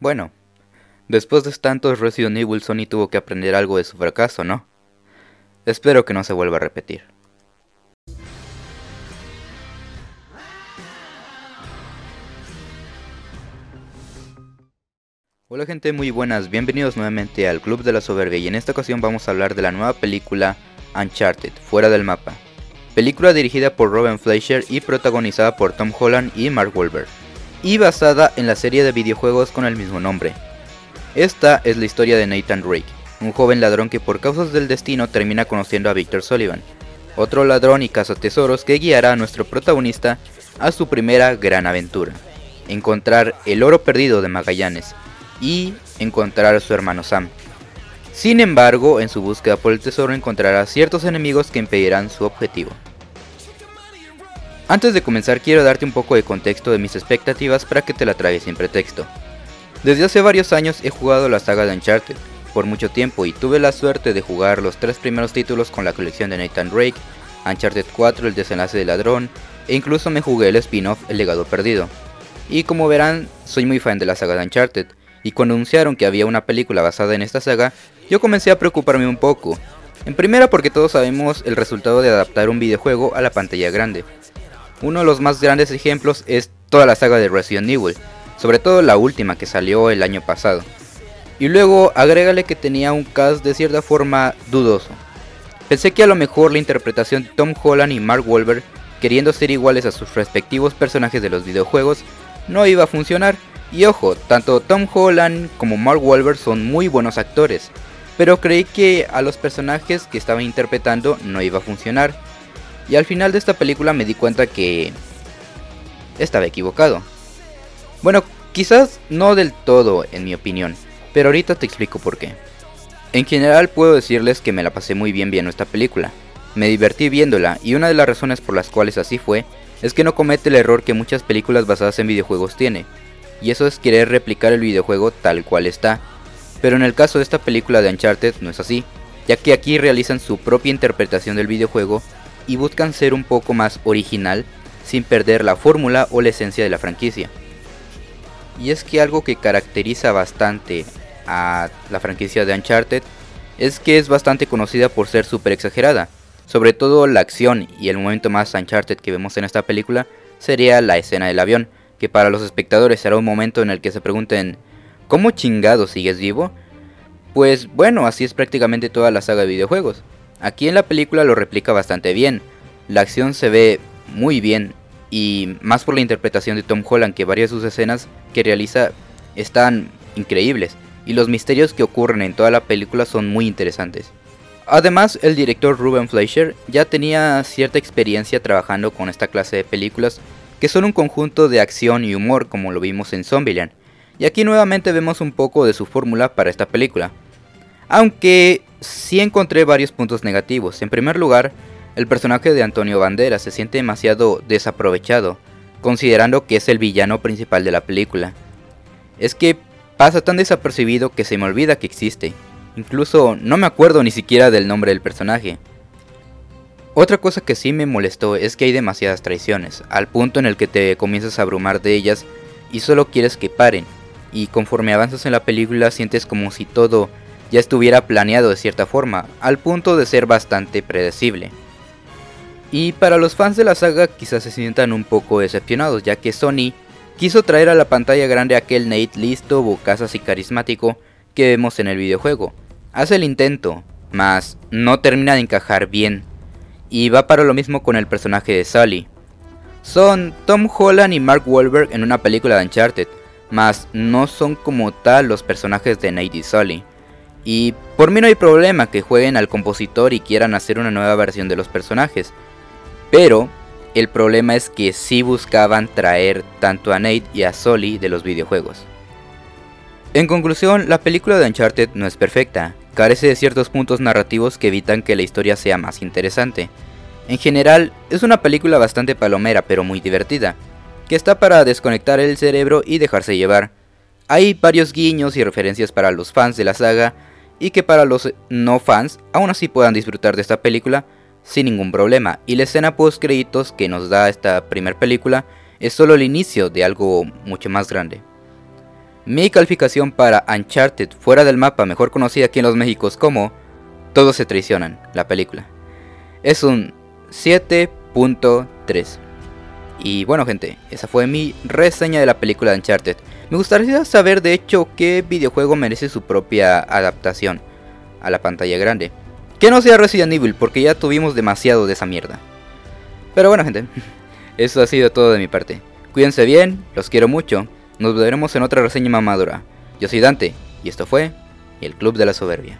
Bueno, después de tantos Resident Evil Sony tuvo que aprender algo de su fracaso, ¿no? Espero que no se vuelva a repetir. Hola gente muy buenas, bienvenidos nuevamente al Club de la Soberbia y en esta ocasión vamos a hablar de la nueva película Uncharted, Fuera del Mapa. Película dirigida por Robin Fleischer y protagonizada por Tom Holland y Mark Wahlberg y basada en la serie de videojuegos con el mismo nombre. Esta es la historia de Nathan Drake, un joven ladrón que por causas del destino termina conociendo a Victor Sullivan, otro ladrón y cazatesoros que guiará a nuestro protagonista a su primera gran aventura, encontrar el oro perdido de Magallanes y encontrar a su hermano Sam. Sin embargo, en su búsqueda por el tesoro encontrará ciertos enemigos que impedirán su objetivo. Antes de comenzar quiero darte un poco de contexto de mis expectativas para que te la tragues sin pretexto. Desde hace varios años he jugado la saga de Uncharted por mucho tiempo y tuve la suerte de jugar los tres primeros títulos con la colección de Nathan Drake, Uncharted 4 El desenlace del ladrón e incluso me jugué el spin-off El legado perdido. Y como verán, soy muy fan de la saga de Uncharted, y cuando anunciaron que había una película basada en esta saga, yo comencé a preocuparme un poco. En primera porque todos sabemos el resultado de adaptar un videojuego a la pantalla grande, uno de los más grandes ejemplos es toda la saga de Resident Evil, sobre todo la última que salió el año pasado. Y luego agrégale que tenía un cast de cierta forma dudoso. Pensé que a lo mejor la interpretación de Tom Holland y Mark Wahlberg, queriendo ser iguales a sus respectivos personajes de los videojuegos, no iba a funcionar. Y ojo, tanto Tom Holland como Mark Wahlberg son muy buenos actores, pero creí que a los personajes que estaban interpretando no iba a funcionar y al final de esta película me di cuenta que estaba equivocado. Bueno, quizás no del todo en mi opinión, pero ahorita te explico por qué. En general puedo decirles que me la pasé muy bien viendo esta película. Me divertí viéndola y una de las razones por las cuales así fue es que no comete el error que muchas películas basadas en videojuegos tiene, y eso es querer replicar el videojuego tal cual está. Pero en el caso de esta película de Uncharted no es así, ya que aquí realizan su propia interpretación del videojuego y buscan ser un poco más original sin perder la fórmula o la esencia de la franquicia. Y es que algo que caracteriza bastante a la franquicia de Uncharted es que es bastante conocida por ser súper exagerada. Sobre todo la acción y el momento más Uncharted que vemos en esta película sería la escena del avión, que para los espectadores será un momento en el que se pregunten ¿Cómo chingado sigues vivo? Pues bueno, así es prácticamente toda la saga de videojuegos. Aquí en la película lo replica bastante bien. La acción se ve muy bien y más por la interpretación de Tom Holland que varias de sus escenas que realiza están increíbles y los misterios que ocurren en toda la película son muy interesantes. Además, el director Ruben Fleischer ya tenía cierta experiencia trabajando con esta clase de películas que son un conjunto de acción y humor como lo vimos en Zombieland. Y aquí nuevamente vemos un poco de su fórmula para esta película. Aunque sí encontré varios puntos negativos. En primer lugar, el personaje de Antonio Banderas se siente demasiado desaprovechado, considerando que es el villano principal de la película. Es que pasa tan desapercibido que se me olvida que existe. Incluso no me acuerdo ni siquiera del nombre del personaje. Otra cosa que sí me molestó es que hay demasiadas traiciones, al punto en el que te comienzas a abrumar de ellas y solo quieres que paren. Y conforme avanzas en la película sientes como si todo ya estuviera planeado de cierta forma, al punto de ser bastante predecible. Y para los fans de la saga quizás se sientan un poco decepcionados, ya que Sony quiso traer a la pantalla grande aquel Nate listo, bocazas y carismático que vemos en el videojuego. Hace el intento, mas no termina de encajar bien. Y va para lo mismo con el personaje de Sully. Son Tom Holland y Mark Wahlberg en una película de Uncharted, mas no son como tal los personajes de Nate y Sully. Y por mí no hay problema que jueguen al compositor y quieran hacer una nueva versión de los personajes. Pero el problema es que sí buscaban traer tanto a Nate y a Sully de los videojuegos. En conclusión, la película de Uncharted no es perfecta, carece de ciertos puntos narrativos que evitan que la historia sea más interesante. En general, es una película bastante palomera pero muy divertida, que está para desconectar el cerebro y dejarse llevar. Hay varios guiños y referencias para los fans de la saga, y que para los no fans aún así puedan disfrutar de esta película sin ningún problema. Y la escena post créditos que nos da esta primera película es solo el inicio de algo mucho más grande. Mi calificación para Uncharted fuera del mapa, mejor conocida aquí en los Méxicos como Todos se traicionan, la película. Es un 7.3. Y bueno gente, esa fue mi reseña de la película de Uncharted. Me gustaría saber de hecho qué videojuego merece su propia adaptación a la pantalla grande. Que no sea Resident Evil porque ya tuvimos demasiado de esa mierda. Pero bueno gente, eso ha sido todo de mi parte. Cuídense bien, los quiero mucho. Nos veremos en otra reseña mamadura. Yo soy Dante y esto fue El Club de la Soberbia.